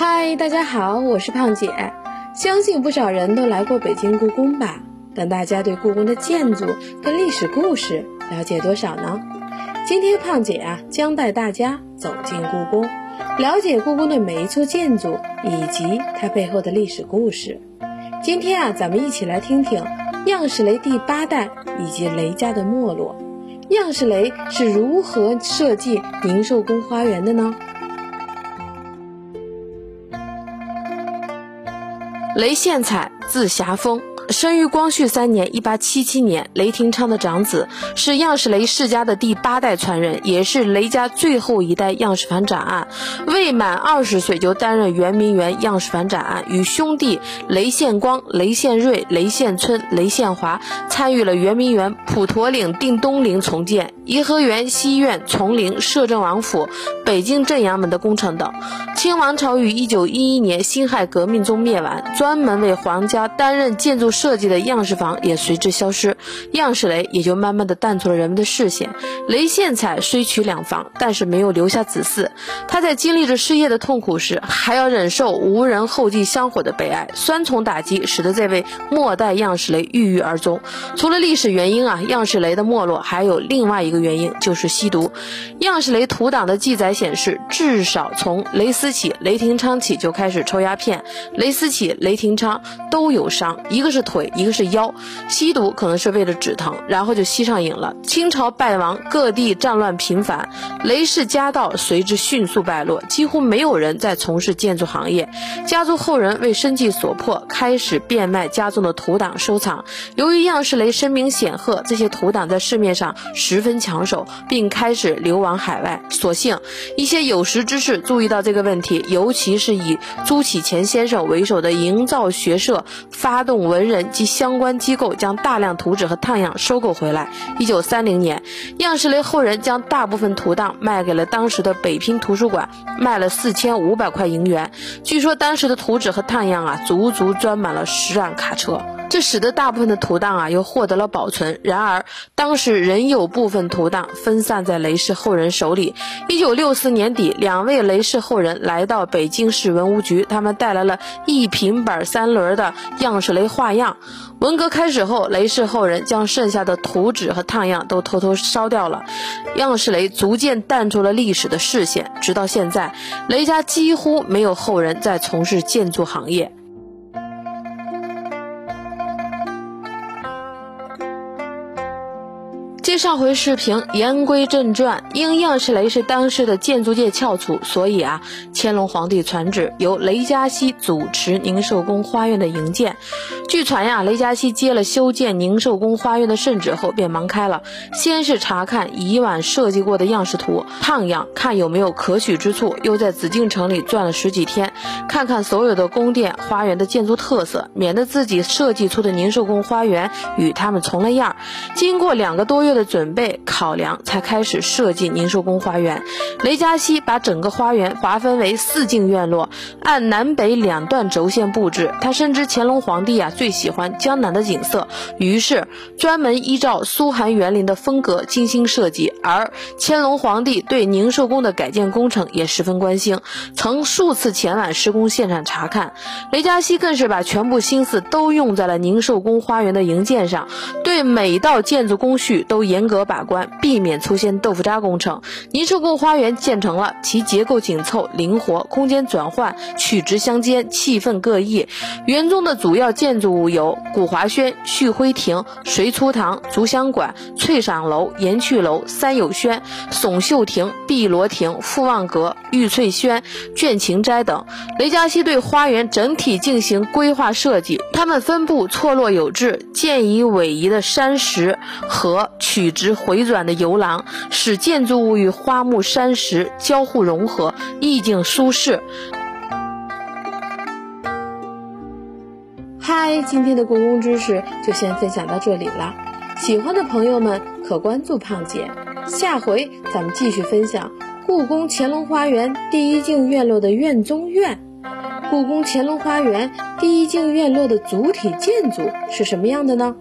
嗨，大家好，我是胖姐。相信不少人都来过北京故宫吧？但大家对故宫的建筑跟历史故事了解多少呢？今天胖姐啊，将带大家走进故宫，了解故宫的每一处建筑以及它背后的历史故事。今天啊，咱们一起来听听样式雷第八代以及雷家的没落。样式雷是如何设计宁寿宫花园的呢？雷献彩，字霞峰，生于光绪三年（一八七七年），雷廷昌的长子，是样式雷世家的第八代传人，也是雷家最后一代样式房展案。未满二十岁就担任圆明园样式房展案，与兄弟雷献光、雷献瑞、雷献春、雷献华参与了圆明园普陀岭定东陵重建。颐和园西苑、崇陵、摄政王府、北京正阳门的工程等。清王朝于一九一一年辛亥革命中灭亡，专门为皇家担任建筑设计的样式房也随之消失，样式雷也就慢慢的淡出了人们的视线。雷献彩虽娶两房，但是没有留下子嗣。他在经历着失业的痛苦时，还要忍受无人后继香火的悲哀，双重打击使得这位末代样式雷郁郁而终。除了历史原因啊，样式雷的没落还有另外一个。原因就是吸毒。样式雷图档的记载显示，至少从雷思起、雷廷昌起就开始抽鸦片。雷思起、雷廷昌都有伤，一个是腿，一个是腰。吸毒可能是为了止疼，然后就吸上瘾了。清朝败亡，各地战乱频繁，雷氏家道随之迅速败落，几乎没有人在从事建筑行业。家族后人为生计所迫，开始变卖家中的图档收藏。由于样式雷声名显赫，这些图档在市面上十分。抢手，并开始流亡海外。所幸一些有识之士注意到这个问题，尤其是以朱启潜先生为首的营造学社，发动文人及相关机构，将大量图纸和烫样收购回来。一九三零年，样式雷后人将大部分图档卖给了当时的北平图书馆，卖了四千五百块银元。据说当时的图纸和烫样啊，足足装满了十辆卡车。这使得大部分的图档啊又获得了保存。然而，当时仍有部分图档分散在雷氏后人手里。一九六四年底，两位雷氏后人来到北京市文物局，他们带来了一平板三轮的样式雷画样。文革开始后，雷氏后人将剩下的图纸和烫样都偷偷烧掉了，样式雷逐渐淡出了历史的视线。直到现在，雷家几乎没有后人在从事建筑行业。接上回视频，言归正传。因样式雷是当时的建筑界翘楚，所以啊，乾隆皇帝传旨由雷嘉熙主持宁寿宫花园的营建。据传呀，雷嘉熙接了修建宁寿宫花园的圣旨后，便忙开了，先是查看以往设计过的样式图、烫样，看有没有可取之处；又在紫禁城里转了十几天，看看所有的宫殿花园的建筑特色，免得自己设计出的宁寿宫花园与他们重了样。经过两个多月的的。准备考量，才开始设计宁寿宫花园。雷佳熙把整个花园划分为四进院落，按南北两段轴线布置。他深知乾隆皇帝啊最喜欢江南的景色，于是专门依照苏杭园林的风格精心设计。而乾隆皇帝对宁寿宫的改建工程也十分关心，曾数次前往施工现场查看。雷佳熙更是把全部心思都用在了宁寿宫花园的营建上，对每道建筑工序都。严格把关，避免出现豆腐渣工程。宁寿宫花园建成了，其结构紧凑、灵活，空间转换曲直相间，气氛各异。园中的主要建筑物有古华轩、旭辉亭、随初堂、竹香馆、翠赏楼、延趣楼、三友轩、耸秀亭、碧螺亭、富望阁、玉翠轩、倦晴斋等。雷嘉熙对花园整体进行规划设计，它们分布错落有致，建以逶迤的山石和曲。曲直回转的游廊，使建筑物与花木山石交互融合，意境舒适。嗨，今天的故宫知识就先分享到这里了。喜欢的朋友们可关注胖姐，下回咱们继续分享故宫乾隆花园第一进院落的院中院。故宫乾隆花园第一进院落的主体建筑是什么样的呢？